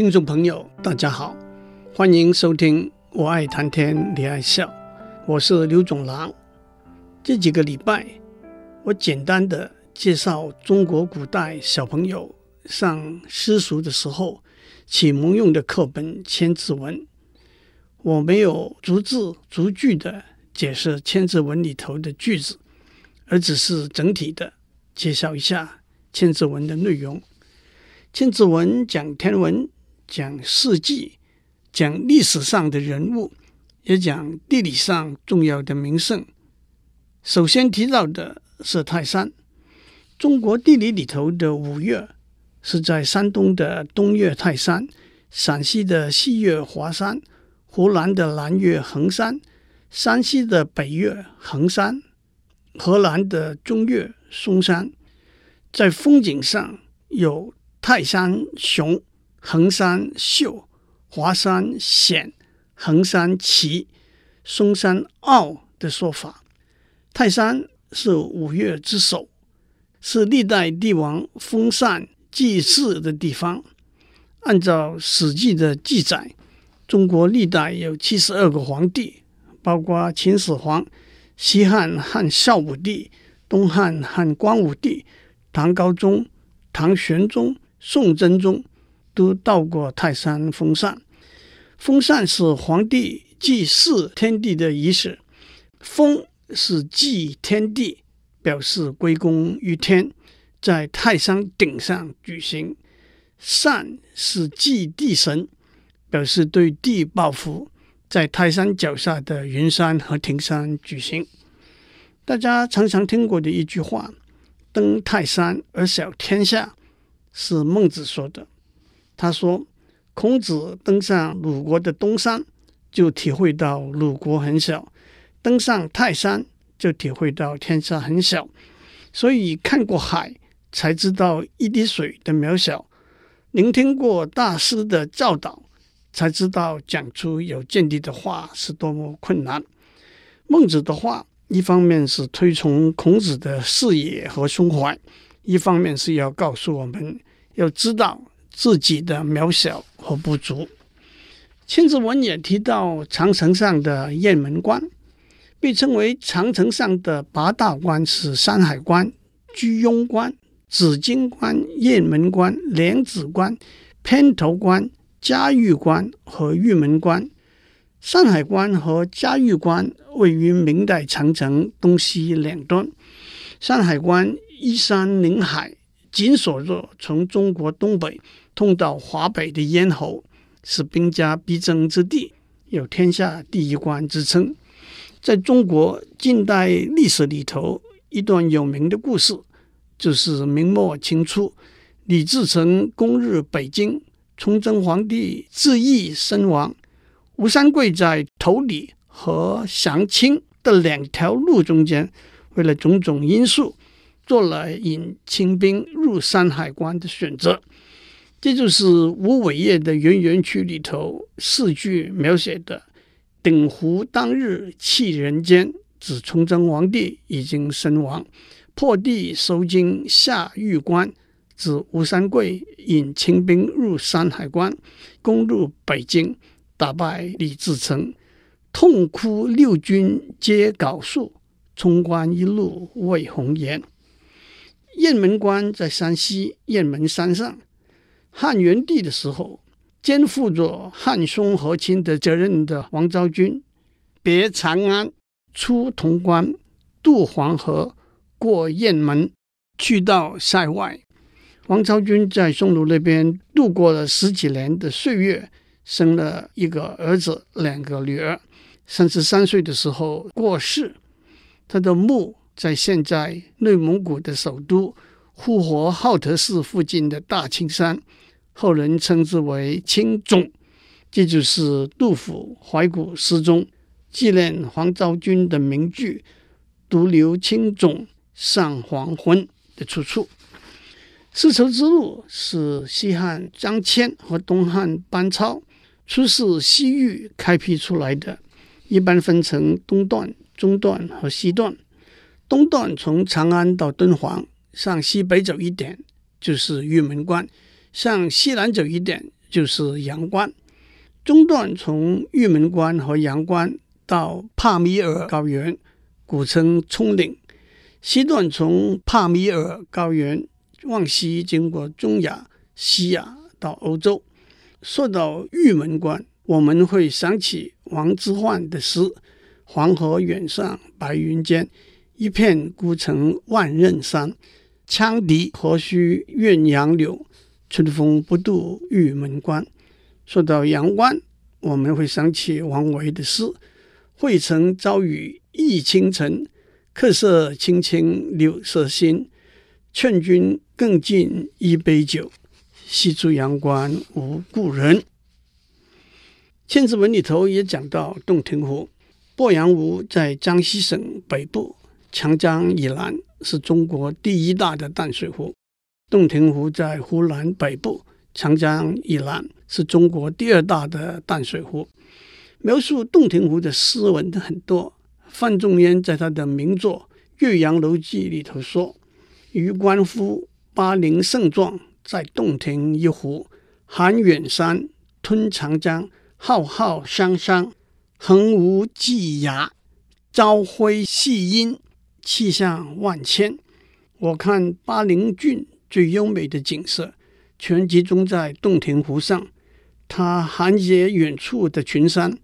听众朋友，大家好，欢迎收听《我爱谈天，你爱笑》，我是刘总郎。这几个礼拜，我简单的介绍中国古代小朋友上私塾的时候启蒙用的课本《千字文》，我没有逐字逐句的解释《千字文》里头的句子，而只是整体的介绍一下。千字文的内容，千字文讲天文，讲事迹，讲历史上的人物，也讲地理上重要的名胜。首先提到的是泰山。中国地理里头的五岳是在山东的东岳泰山、陕西的西岳华山、湖南的南岳衡山、山西的北岳衡山、河南的中岳嵩山。在风景上有泰山雄、衡山秀、华山险、衡山奇、嵩山傲的说法。泰山是五岳之首，是历代帝王封禅祭祀的地方。按照《史记》的记载，中国历代有七十二个皇帝，包括秦始皇、西汉汉孝武帝、东汉汉光武帝。唐高宗、唐玄宗、宋真宗都到过泰山封禅。封禅是皇帝祭祀天地的仪式，封是祭天地，表示归功于天，在泰山顶上举行；禅是祭地神，表示对地报复，在泰山脚下的云山和亭山举行。大家常常听过的一句话。登泰山而小天下，是孟子说的。他说，孔子登上鲁国的东山，就体会到鲁国很小；登上泰山，就体会到天下很小。所以看过海，才知道一滴水的渺小；聆听过大师的教导，才知道讲出有见地的话是多么困难。孟子的话。一方面是推崇孔子的视野和胸怀，一方面是要告诉我们要知道自己的渺小和不足。千字文也提到长城上的雁门关，被称为长城上的八大关是山海关、居庸关、紫荆关、雁门关、莲子关、偏头关、嘉峪关和玉门关。山海关和嘉峪关位于明代长城东西两端。山海关依山临海，紧锁着从中国东北通到华北的咽喉，是兵家必争之地，有“天下第一关”之称。在中国近代历史里头，一段有名的故事，就是明末清初，李自成攻入北京，崇祯皇帝自缢身亡。吴三桂在投李和降清的两条路中间，为了种种因素，做了引清兵入山海关的选择。这就是吴伟业的《圆圆曲》里头四句描写的：“鼎湖当日弃人间”，指崇祯皇帝已经身亡；“破地收京下玉关”，指吴三桂引清兵入山海关，攻入北京。打败李自成，痛哭六军皆缟素，冲冠一路为红颜。雁门关在山西雁门山上。汉元帝的时候，肩负着汉匈和亲的责任的王昭君，别长安，出潼关，渡黄河，过雁门，去到塞外。王昭君在匈奴那边度过了十几年的岁月。生了一个儿子，两个女儿。三十三岁的时候过世，他的墓在现在内蒙古的首都呼和浩特市附近的大青山，后人称之为青冢。这就是杜甫怀古诗中纪念黄昭君的名句“独留青冢上黄昏”的出处。丝绸之路是西汉张骞和东汉班超。出使西域开辟出来的，一般分成东段、中段和西段。东段从长安到敦煌，向西北走一点就是玉门关，向西南走一点就是阳关。中段从玉门关和阳关到帕米尔高原，古称葱岭；西段从帕米尔高原往西经过中亚、西亚到欧洲。说到玉门关，我们会想起王之涣的诗：“黄河远上白云间，一片孤城万仞山。羌笛何须怨杨柳，春风不度玉门关。”说到阳关，我们会想起王维的诗。渭城朝雨浥轻尘，客舍青青柳色新。劝君更尽一杯酒，西出阳关无故人。《千字文》里头也讲到洞庭湖。鄱阳湖在江西省北部，长江以南是中国第一大的淡水湖。洞庭湖在湖南北部，长江以南是中国第二大的淡水湖。描述洞庭湖的诗文很多。范仲淹在他的名作《岳阳楼记》里头说：“予观夫巴陵胜状，在洞庭一湖，含远山，吞长江，浩浩汤汤，横无际涯，朝晖夕阴，气象万千。”我看巴陵郡最优美的景色，全集中在洞庭湖上。它含接远处的群山。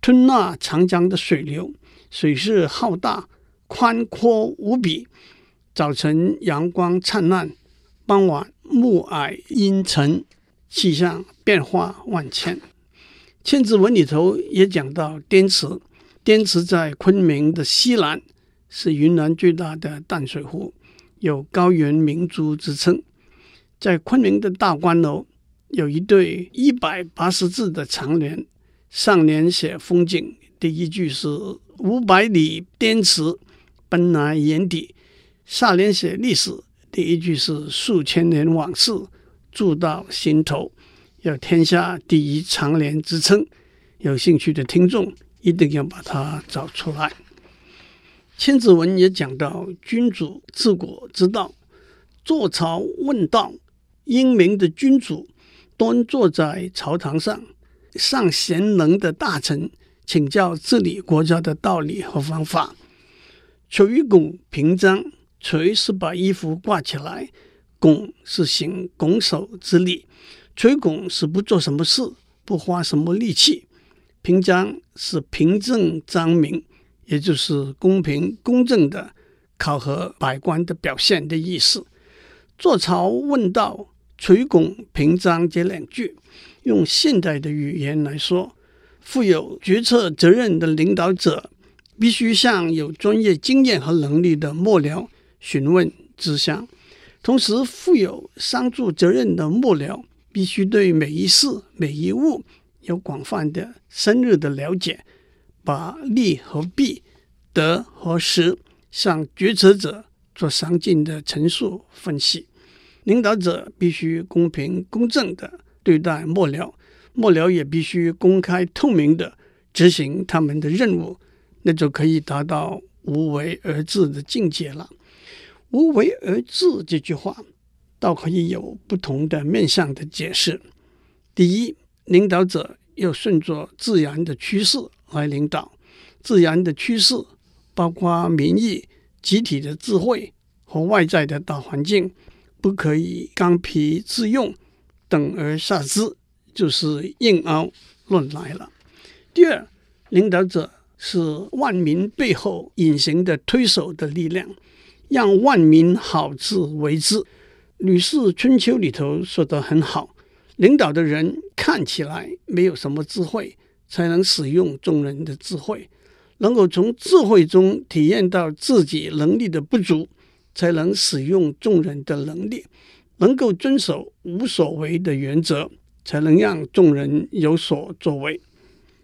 吞纳长江的水流，水势浩大，宽阔无比。早晨阳光灿烂，傍晚暮霭阴沉，气象变化万千。《千字文》里头也讲到滇池，滇池在昆明的西南，是云南最大的淡水湖，有“高原明珠”之称。在昆明的大观楼，有一对一百八十字的长联。上联写风景，第一句是“五百里滇池，奔来眼底”；下联写历史，第一句是“数千年往事，筑到心头”，有天下第一长联之称。有兴趣的听众一定要把它找出来。《千字文》也讲到君主治国之道，坐朝问道，英明的君主端坐在朝堂上。向贤能的大臣请教治理国家的道理和方法。垂拱平章，垂是把衣服挂起来，拱是行拱手之礼。垂拱是不做什么事，不花什么力气。平章是平正章明，也就是公平公正的考核百官的表现的意思。坐朝问道，垂拱平章这两句。用现代的语言来说，负有决策责任的领导者必须向有专业经验和能力的幕僚询问知详，同时负有商助责任的幕僚必须对每一事每一物有广泛的、深入的了解，把利和弊、得和失向决策者做详尽的陈述分析。领导者必须公平公正的。对待幕僚，幕僚也必须公开透明的执行他们的任务，那就可以达到无为而治的境界了。无为而治这句话，倒可以有不同的面向的解释。第一，领导者要顺着自然的趋势来领导，自然的趋势包括民意、集体的智慧和外在的大环境，不可以刚愎自用。等而下之，就是硬凹乱来了。第二，领导者是万民背后隐形的推手的力量，让万民好自为之。《吕氏春秋》里头说得很好：领导的人看起来没有什么智慧，才能使用众人的智慧；能够从智慧中体验到自己能力的不足，才能使用众人的能力。能够遵守无所为的原则，才能让众人有所作为。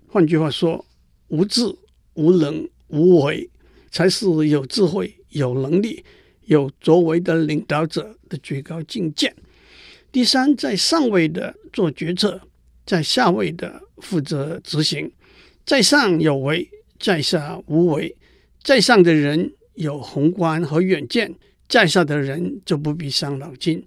换句话说，无智、无能、无为，才是有智慧、有能力、有作为的领导者的最高境界。第三，在上位的做决策，在下位的负责执行。在上有为，在下无为。在上的人有宏观和远见，在下的人就不必伤脑筋。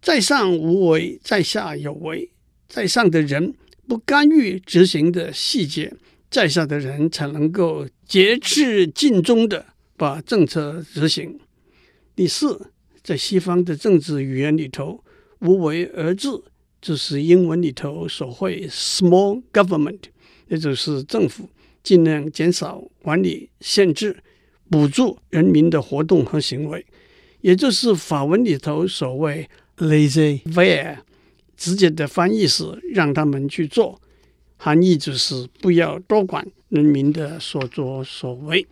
在上无为，在下有为；在上的人不干预执行的细节，在下的人才能够节制尽忠的把政策执行。第四，在西方的政治语言里头，无为而治就是英文里头所谓 small government，也就是政府尽量减少管理、限制、补助人民的活动和行为，也就是法文里头所谓 lazy bear。直接的翻译是让他们去做，含义就是不要多管人民的所作所为。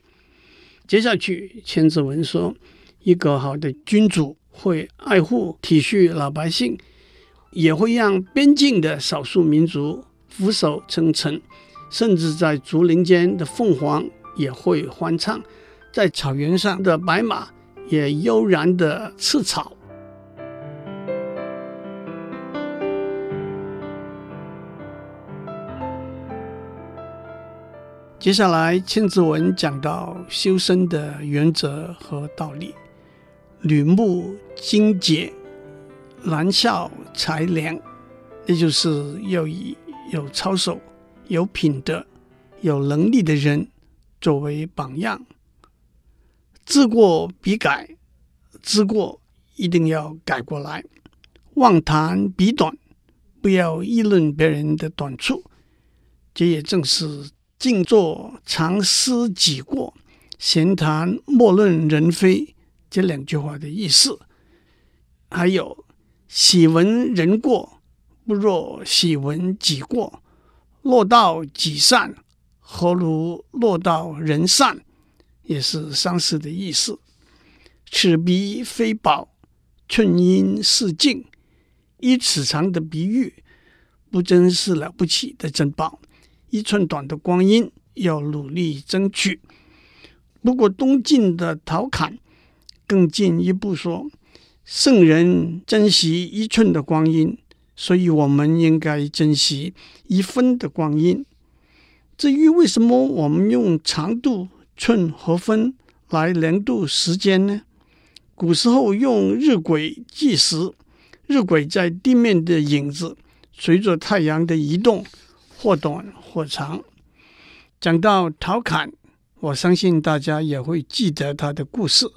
接下去，千字文说，一个好的君主会爱护体恤老百姓，也会让边境的少数民族俯首称臣，甚至在竹林间的凤凰也会欢唱，在草原上的白马也悠然的吃草。接下来，千字文讲到修身的原则和道理：吕木精洁，兰笑才良，也就是要以有操守、有品德、有能力的人作为榜样。知过必改，知过一定要改过来。妄谈彼短，不要议论别人的短处。这也正是。静坐常思己过，闲谈莫论人非。这两句话的意思，还有喜闻人过，不若喜闻己过。落到己善，何如落到人善？也是相似的意思。尺璧非宝，寸阴是镜。一尺长的碧玉，不真是了不起的珍宝。一寸短的光阴要努力争取。不过东晋的陶侃更进一步说：“圣人珍惜一寸的光阴，所以我们应该珍惜一分的光阴。”至于为什么我们用长度、寸和分来量度时间呢？古时候用日晷计时，日晷在地面的影子随着太阳的移动，或短或长。讲到陶侃，我相信大家也会记得他的故事。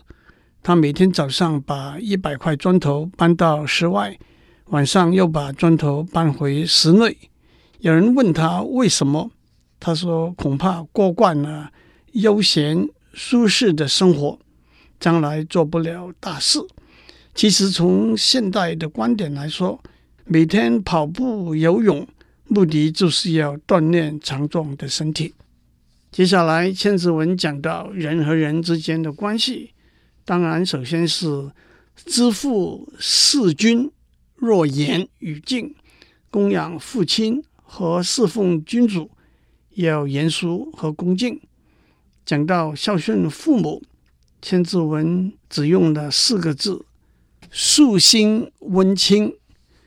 他每天早上把一百块砖头搬到室外，晚上又把砖头搬回室内。有人问他为什么，他说恐怕过惯了悠闲舒适的生活，将来做不了大事。其实从现代的观点来说，每天跑步、游泳。目的就是要锻炼强壮的身体。接下来，千字文讲到人和人之间的关系，当然首先是知父事君，若严与敬，供养父亲和侍奉君主要严肃和恭敬。讲到孝顺父母，千字文只用了四个字：夙兴温亲。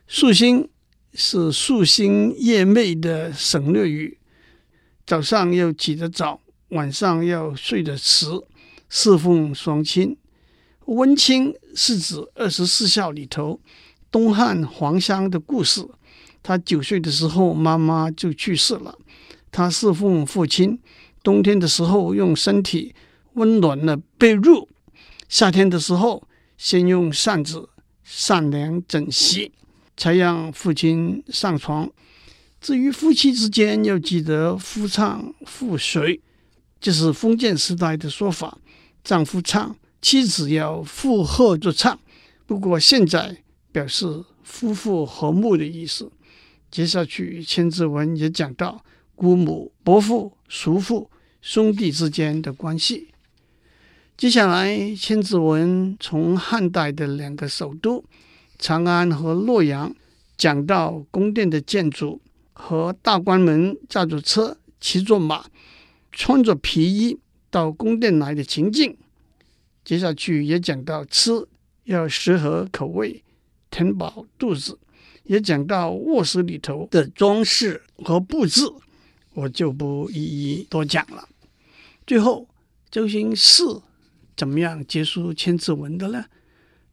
夙兴。是夙兴夜寐的省略语，早上要起得早，晚上要睡得迟，侍奉双亲。温亲是指二十四孝里头东汉黄香的故事。他九岁的时候，妈妈就去世了，他侍奉父亲，冬天的时候用身体温暖了被褥，夏天的时候先用扇子扇凉枕席。才让父亲上床。至于夫妻之间，要记得夫唱妇随，这是封建时代的说法。丈夫唱，妻子要附和着唱。不过现在表示夫妇和睦的意思。接下去，千字文也讲到姑母、伯父、叔父、兄弟之间的关系。接下来，千字文从汉代的两个首都。长安和洛阳讲到宫殿的建筑和大官们驾着车、骑着马、穿着皮衣到宫殿来的情景。接下去也讲到吃要适合口味，填饱肚子，也讲到卧室里头的装饰和布置，我就不一一多讲了。最后，周星驰怎么样结束千字文的呢？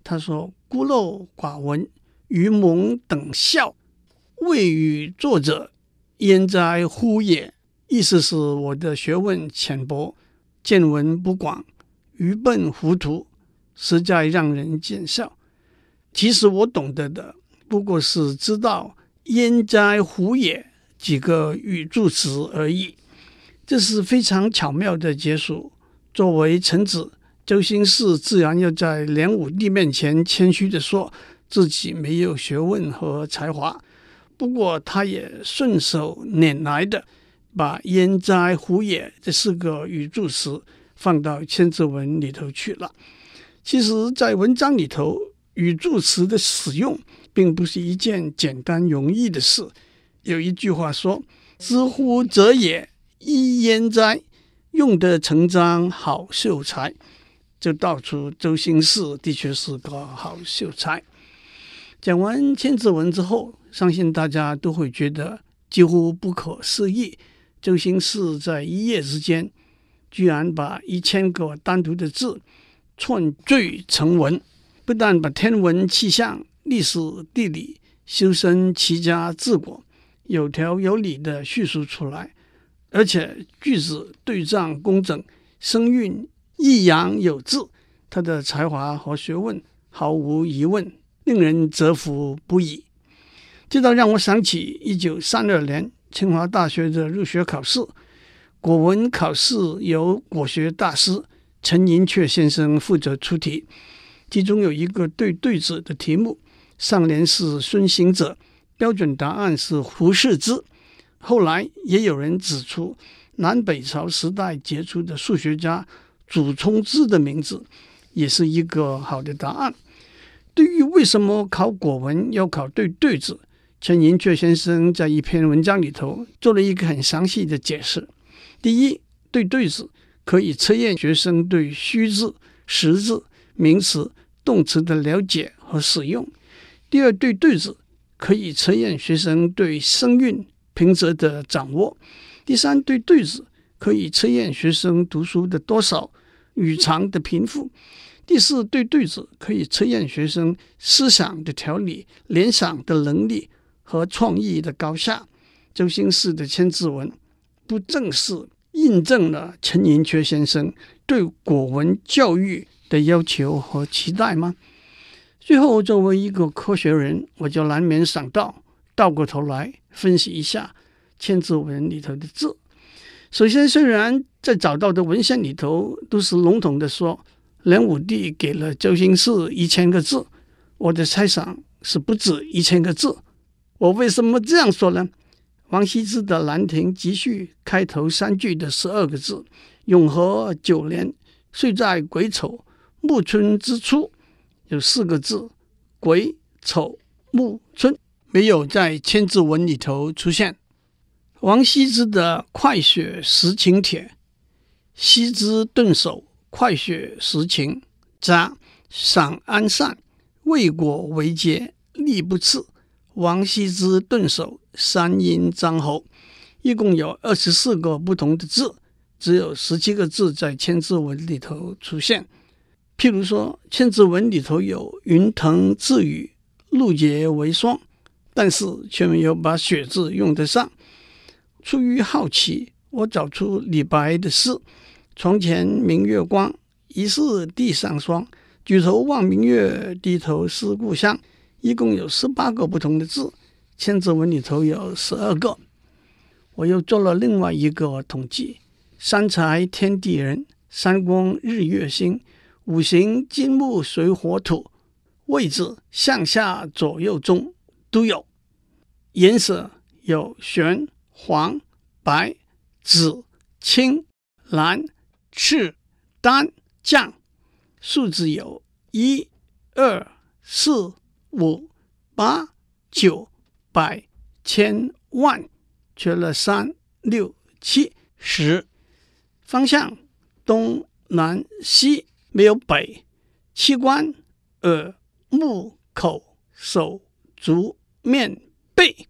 他说。孤陋寡闻，愚蒙等笑，未与作者焉哉乎也？意思是我的学问浅薄，见闻不广，愚笨糊涂，实在让人见笑。其实我懂得的不过是知道“焉哉乎也”几个语助词而已。这是非常巧妙的结束。作为臣子，周星驰自然要在梁武帝面前谦虚地说自己没有学问和才华。不过，他也顺手拈来的把“焉哉乎也”这四个语助词放到《千字文》里头去了。其实，在文章里头，语助词的使用并不是一件简单容易的事。有一句话说：“知乎者也。”一焉哉，用得成章，好秀才，就道出周星驰的确是个好秀才。讲完《千字文》之后，相信大家都会觉得几乎不可思议：周星驰在一夜之间，居然把一千个单独的字串缀成文，不但把天文气象、历史地理、修身齐家治国有条有理的叙述出来。而且句子对仗工整，声韵抑扬有致，他的才华和学问毫无疑问，令人折服不已。这倒让我想起一九三二年清华大学的入学考试，国文考试由国学大师陈寅恪先生负责出题，其中有一个对对子的题目，上联是孙行者，标准答案是胡适之。后来也有人指出，南北朝时代杰出的数学家祖冲之的名字也是一个好的答案。对于为什么考国文要考对对子，陈寅恪先生在一篇文章里头做了一个很详细的解释。第一，对对子可以测验学生对虚字、实字、名词、动词的了解和使用；第二，对对子可以测验学生对声韵。平仄的掌握，第三，对对子可以测验学生读书的多少、语长的贫富；第四，对对子可以测验学生思想的条理、联想的能力和创意的高下。周星驰的《千字文》不正是印证了陈寅恪先生对国文教育的要求和期待吗？最后，作为一个科学人，我就难免想到。倒过头来分析一下《千字文》里头的字。首先，虽然在找到的文献里头都是笼统的说梁武帝给了周星驰一千个字，我的猜想是不止一千个字。我为什么这样说呢？王羲之的《兰亭集序》开头三句的十二个字“永和九年，岁在癸丑，暮春之初”，有四个字“癸丑暮春”。没有在《千字文》里头出现。王羲之的《快雪时晴帖》，羲之顿首，快雪时晴，札赏安善，未果为节，力不次。王羲之顿首，山阴张侯，一共有二十四个不同的字，只有十七个字在《千字文》里头出现。譬如说，《千字文》里头有云腾致雨，露结为霜。但是却没有把“雪”字用得上。出于好奇，我找出李白的诗：“床前明月光，疑是地上霜。举头望明月，低头思故乡。”一共有十八个不同的字，《千字文》里头有十二个。我又做了另外一个统计：三才天地人，三光日月星，五行金木水火土，位置上下左右中都有。颜色有玄、黄、白、紫、青、蓝、赤、丹、酱。数字有一、二、四、五、八、九、百、千、万，缺了三、六、七、十。方向东南西，没有北。器官耳、目、口、手、足、面。背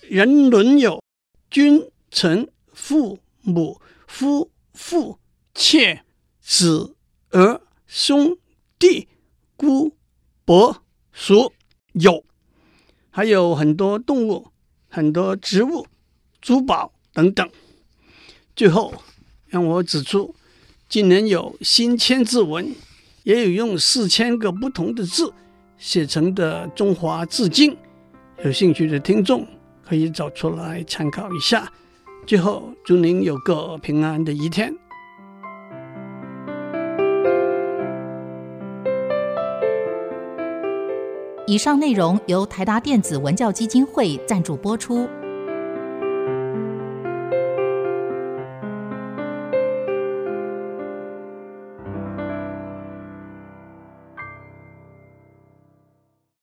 人伦有君臣父母夫妇妾子儿兄弟姑伯叔友。还有很多动物、很多植物、珠宝等等。最后，让我指出，今年有新千字文，也有用四千个不同的字写成的《中华字经》，有兴趣的听众可以找出来参考一下。最后，祝您有个平安的一天。以上内容由台达电子文教基金会赞助播出。